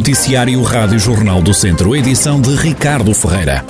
Noticiário Rádio Jornal do Centro, edição de Ricardo Ferreira.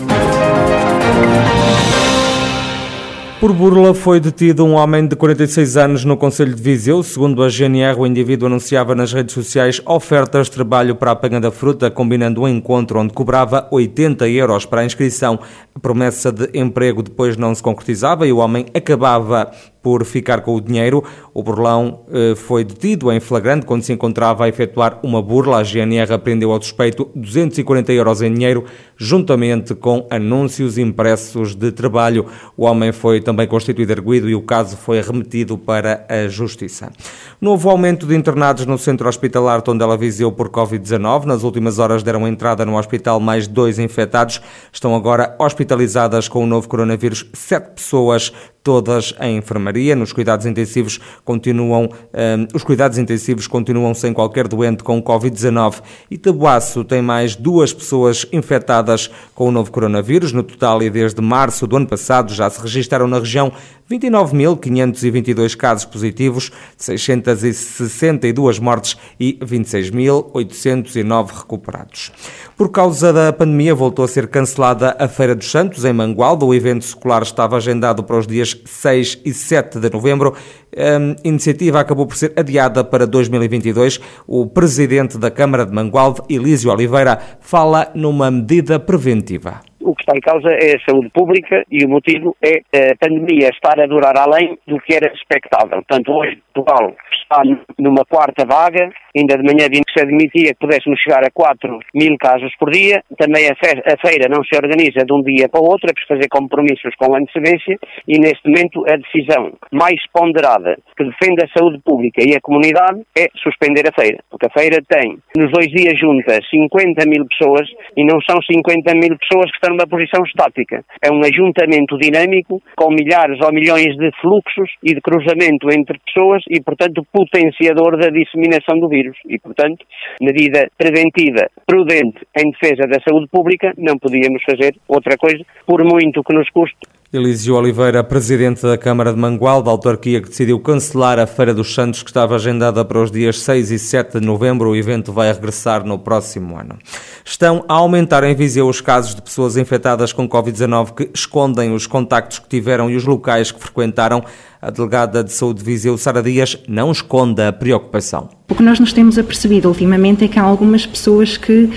Por burla foi detido um homem de 46 anos no Conselho de Viseu. Segundo a GNR, o indivíduo anunciava nas redes sociais ofertas de trabalho para a apanha da fruta, combinando um encontro onde cobrava 80 euros para a inscrição. A promessa de emprego depois não se concretizava e o homem acabava por ficar com o dinheiro. O burlão eh, foi detido em flagrante quando se encontrava a efetuar uma burla. A GNR apreendeu ao suspeito 240 euros em dinheiro, juntamente com anúncios impressos de trabalho. O homem foi também constituído arguído e o caso foi remetido para a Justiça. Novo aumento de internados no centro hospitalar Tondela Viseu por Covid-19. Nas últimas horas deram entrada no hospital mais dois infectados. Estão agora hospitalizadas com o novo coronavírus sete pessoas todas em enfermaria. Nos cuidados intensivos continuam, um, os cuidados intensivos continuam sem qualquer doente com Covid-19. E Tabuaço tem mais duas pessoas infectadas com o novo coronavírus. No total, e desde março do ano passado, já se registaram na região 29.522 casos positivos, 662 mortes e 26.809 recuperados. Por causa da pandemia, voltou a ser cancelada a Feira dos Santos, em Mangualda. O evento secular estava agendado para os dias 6 e 7 de novembro. A iniciativa acabou por ser adiada para 2022. O presidente da Câmara de Mangualde, Elísio Oliveira, fala numa medida preventiva o que está em causa é a saúde pública e o motivo é a pandemia estar a durar além do que era expectável. Portanto, hoje Portugal está numa quarta vaga, ainda de manhã vimos que se admitia que pudéssemos chegar a 4 mil casos por dia. Também a, feira não se organiza de um dia para o outro, é preciso fazer compromissos com antecedência e neste momento a decisão mais ponderada que defende a saúde pública e a comunidade é suspender a feira, porque a feira tem nos dois dias juntas 50 mil pessoas e não são 50 mil pessoas que estão numa posição estática. É um ajuntamento dinâmico com milhares ou milhões de fluxos e de cruzamento entre pessoas e, portanto, potenciador da disseminação do vírus. E, portanto, medida preventiva, prudente em defesa da saúde pública, não podíamos fazer outra coisa, por muito que nos custe Elísio Oliveira, presidente da Câmara de Mangual, da autarquia que decidiu cancelar a Feira dos Santos, que estava agendada para os dias 6 e 7 de novembro. O evento vai regressar no próximo ano. Estão a aumentar em Viseu os casos de pessoas infectadas com Covid-19 que escondem os contactos que tiveram e os locais que frequentaram. A delegada de saúde de Viseu, Sara Dias, não esconde a preocupação. O que nós nos temos apercebido ultimamente é que há algumas pessoas que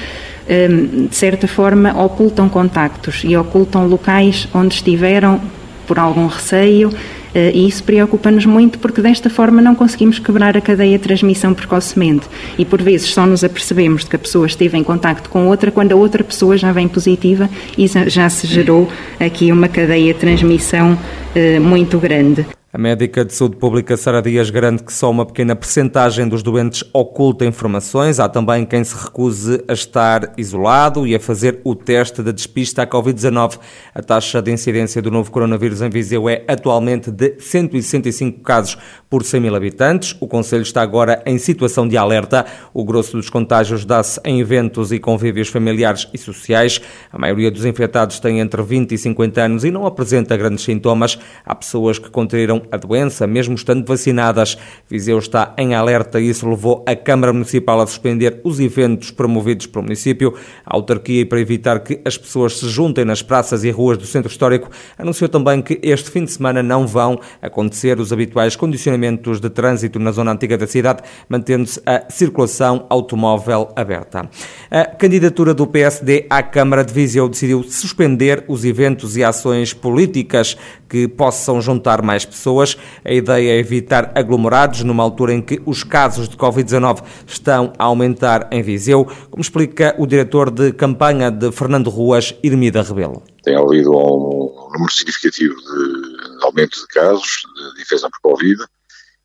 de certa forma, ocultam contactos e ocultam locais onde estiveram por algum receio. Eh, e isso preocupa-nos muito porque desta forma não conseguimos quebrar a cadeia de transmissão precocemente e por vezes só nos apercebemos de que a pessoa esteve em contacto com outra quando a outra pessoa já vem positiva e já se gerou aqui uma cadeia de transmissão eh, muito grande. A médica de saúde pública Sara Dias garante que só uma pequena percentagem dos doentes oculta informações. Há também quem se recuse a estar isolado e a fazer o teste de despista à Covid-19. A taxa de incidência do novo coronavírus em Viseu é atualmente de 165 casos por 100 mil habitantes. O Conselho está agora em situação de alerta. O grosso dos contágios dá-se em eventos e convívios familiares e sociais. A maioria dos infectados tem entre 20 e 50 anos e não apresenta grandes sintomas. Há pessoas que contraíram a doença, mesmo estando vacinadas. Viseu está em alerta e isso levou a Câmara Municipal a suspender os eventos promovidos pelo município. A autarquia, para evitar que as pessoas se juntem nas praças e ruas do centro histórico, anunciou também que este fim de semana não vão acontecer os habituais condicionamentos de trânsito na zona antiga da cidade, mantendo-se a circulação automóvel aberta. A candidatura do PSD à Câmara de Viseu decidiu suspender os eventos e ações políticas que possam juntar mais pessoas pessoas. A ideia é evitar aglomerados numa altura em que os casos de Covid-19 estão a aumentar em Viseu, como explica o diretor de campanha de Fernando Ruas, Irmida Rebelo. Tem havido um número significativo de aumento de casos de infecção por Covid.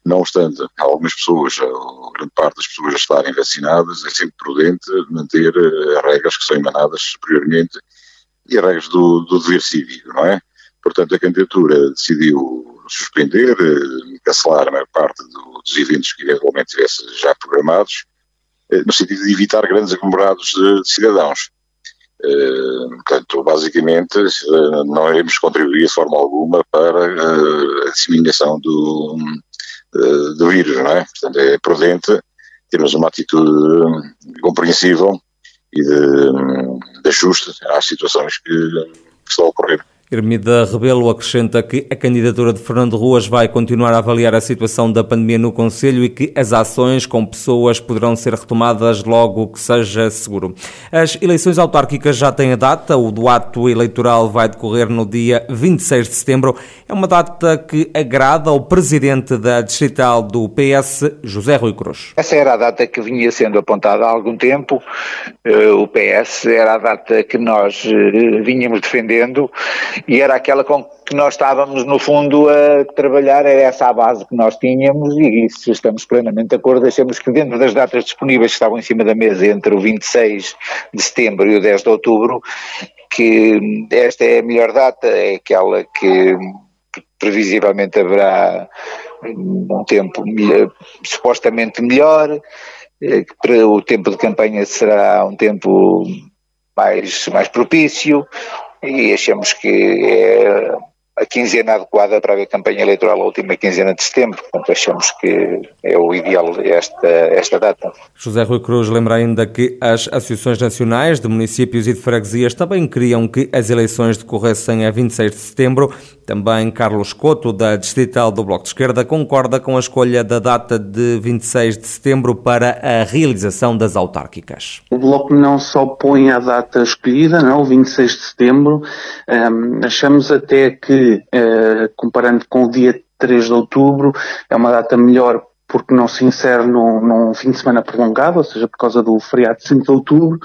Não obstante, algumas pessoas, ou grande parte das pessoas já estarem vacinadas, é sempre prudente manter eh, as regras que são emanadas superiormente e as regras do, do dever cívico, não é? Portanto, a candidatura decidiu suspender, eh, cancelar a maior parte do, dos eventos que eventualmente tivesse já programados, eh, no sentido de evitar grandes aglomerados de, de cidadãos. Uh, portanto, basicamente, não iremos contribuir de forma alguma para a disseminação do, do vírus, não é? Portanto, é prudente termos uma atitude compreensível e de, de ajuste às situações que, que estão a ocorrer. Hermida Rebelo acrescenta que a candidatura de Fernando Ruas vai continuar a avaliar a situação da pandemia no Conselho e que as ações com pessoas poderão ser retomadas logo que seja seguro. As eleições autárquicas já têm a data, o do ato eleitoral vai decorrer no dia 26 de setembro. É uma data que agrada ao presidente da distrital do PS, José Rui Cruz. Essa era a data que vinha sendo apontada há algum tempo. Eh, o PS era a data que nós eh, vínhamos defendendo e era aquela com que nós estávamos, no fundo, a trabalhar, era essa a base que nós tínhamos e isso estamos plenamente de acordo. Achamos que dentro das datas disponíveis que estavam em cima da mesa entre o 26 de setembro e o 10 de outubro, que esta é a melhor data, é aquela que, previsivelmente haverá um tempo melhor, supostamente melhor, eh, o tempo de campanha será um tempo mais, mais propício, e achamos que é a quinzena adequada para a campanha eleitoral, a última quinzena de setembro. Portanto, achamos que é o ideal esta, esta data. José Rui Cruz lembra ainda que as associações nacionais de municípios e de freguesias também queriam que as eleições decorressem a 26 de setembro. Também Carlos Couto, da Distrital do Bloco de Esquerda, concorda com a escolha da data de 26 de setembro para a realização das autárquicas. O Bloco não só põe a data escolhida, não, o 26 de setembro, um, achamos até que, uh, comparando com o dia 3 de outubro, é uma data melhor porque não se insere num, num, fim de semana prolongado, ou seja, por causa do feriado de 5 de outubro,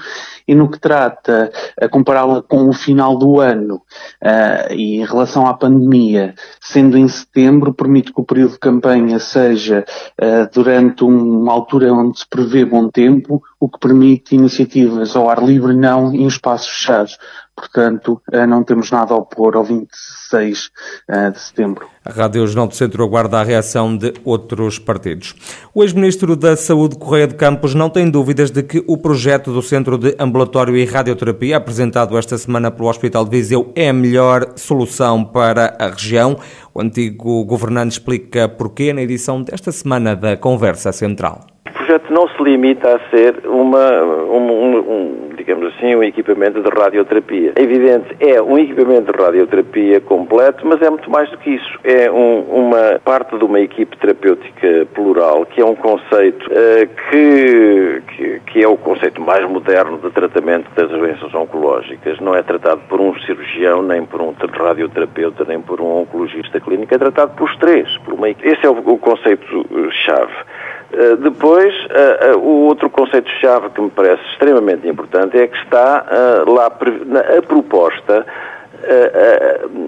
e no que trata a compará-la com o final do ano uh, e em relação à pandemia, sendo em setembro, permite que o período de campanha seja uh, durante uma altura onde se prevê bom tempo, o que permite iniciativas ao ar livre não em espaços fechados. Portanto, uh, não temos nada a opor ao 26 de setembro. A Rádio Jornal do Centro aguarda a reação de outros partidos. O ex-ministro da Saúde, Correia de Campos, não tem dúvidas de que o projeto do Centro de Ambulatório e Radioterapia, apresentado esta semana pelo Hospital de Viseu, é a melhor solução para a região. O antigo governante explica porquê na edição desta semana da Conversa Central. O projeto não se limita a ser uma, um, um, um digamos assim, um equipamento de radioterapia. É evidente, é um equipamento de radioterapia completo, mas é muito mais do que isso. É um, uma parte de uma equipe terapêutica plural, que é um conceito uh, que, que, que, é o conceito mais moderno de tratamento das doenças oncológicas. Não é tratado por um cirurgião, nem por um radioterapeuta, nem por um oncologista clínico, é tratado pelos três. Por uma... Esse é o, o conceito-chave. Eh, depois, uh, uh, o outro conceito-chave que me parece extremamente importante é que está lá a proposta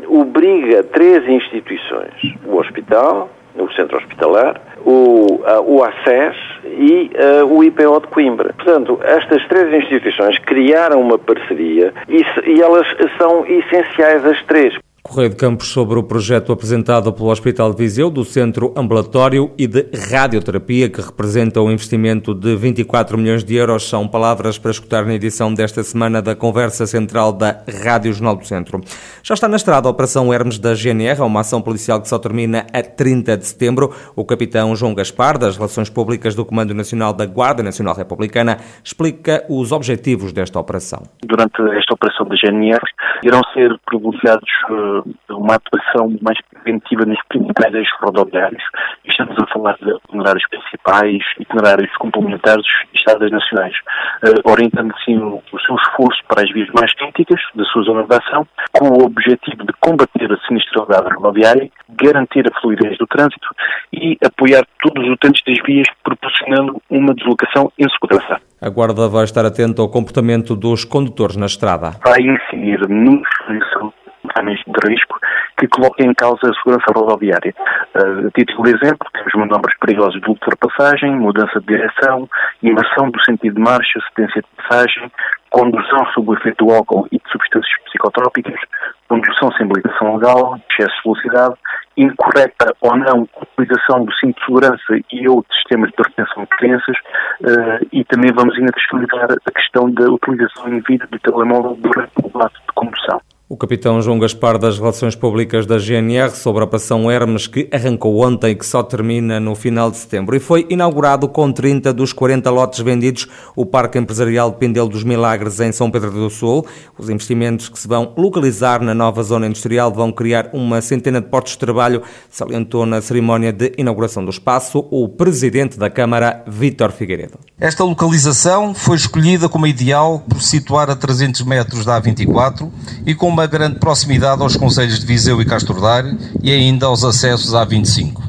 obriga três instituições, o hospital, o centro hospitalar, o, o ACES e o IPO de Coimbra. Portanto, estas três instituições criaram uma parceria e, e elas são essenciais as três. Correio de Campos sobre o projeto apresentado pelo Hospital de Viseu do Centro Ambulatório e de Radioterapia, que representa um investimento de 24 milhões de euros. São palavras para escutar na edição desta semana da Conversa Central da Rádio Jornal do Centro. Já está na estrada a Operação Hermes da GNR, uma ação policial que só termina a 30 de setembro. O capitão João Gaspar, das Relações Públicas do Comando Nacional da Guarda Nacional Republicana, explica os objetivos desta operação. Durante esta operação da GNR irão ser privilegiados eh, uma atuação mais preventiva nos principais eixos rodoviários. Estamos a falar de itinerários principais, itinerários complementares e estradas nacionais, uh, orientando assim o, o seu esforço para as vias mais críticas da sua zona de ação, com o objetivo de combater a sinistralidade rodoviária, garantir a fluidez do trânsito e apoiar todos os utentes das vias, proporcionando uma deslocação em segurança. A Guarda vai estar atenta ao comportamento dos condutores na estrada. Vai incidir no fatores de risco que coloquem em causa a segurança rodoviária. Uh, a título de exemplo, temos manobras perigosas de ultrapassagem, mudança de direção, imersão do sentido de marcha, cedência de passagem, condução sob o efeito do álcool e de substâncias psicotrópicas, condução sem habilitação legal, excesso de velocidade, incorreta ou não utilização do cinto de segurança e outros sistemas de retenção de crianças uh, e também vamos ainda fiscalizar a questão da utilização indevida do telemóvel durante o ato de condução. O capitão João Gaspar das Relações Públicas da GNR sobre a Operação Hermes que arrancou ontem e que só termina no final de setembro e foi inaugurado com 30 dos 40 lotes vendidos o Parque Empresarial de dos Milagres em São Pedro do Sul. Os investimentos que se vão localizar na nova zona industrial vão criar uma centena de postos de trabalho, salientou na cerimónia de inauguração do espaço o presidente da Câmara, Vítor Figueiredo. Esta localização foi escolhida como ideal por situar a 300 metros da A24 e com uma grande proximidade aos conselhos de Viseu e Castro Daire e ainda aos acessos à 25.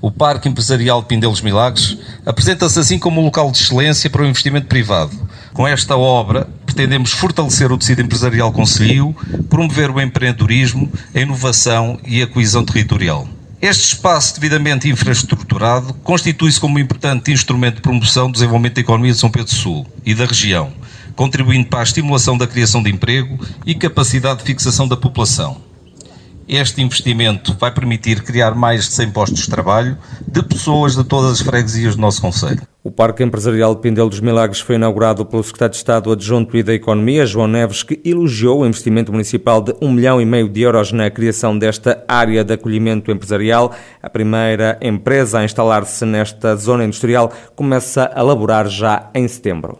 O Parque Empresarial de Pindelos Milagres apresenta-se assim como um local de excelência para o investimento privado. Com esta obra, pretendemos fortalecer o tecido empresarial concelhio, promover o empreendedorismo, a inovação e a coesão territorial. Este espaço devidamente infraestruturado constitui-se como um importante instrumento de promoção do desenvolvimento da economia de São Pedro do Sul e da região, contribuindo para a estimulação da criação de emprego e capacidade de fixação da população. Este investimento vai permitir criar mais de 100 postos de trabalho de pessoas de todas as freguesias do nosso Conselho. O Parque Empresarial de Pindelo dos Milagres foi inaugurado pelo Secretário de Estado Adjunto e da Economia, João Neves, que elogiou o investimento municipal de um milhão e meio de euros na criação desta área de acolhimento empresarial. A primeira empresa a instalar-se nesta zona industrial começa a laborar já em setembro.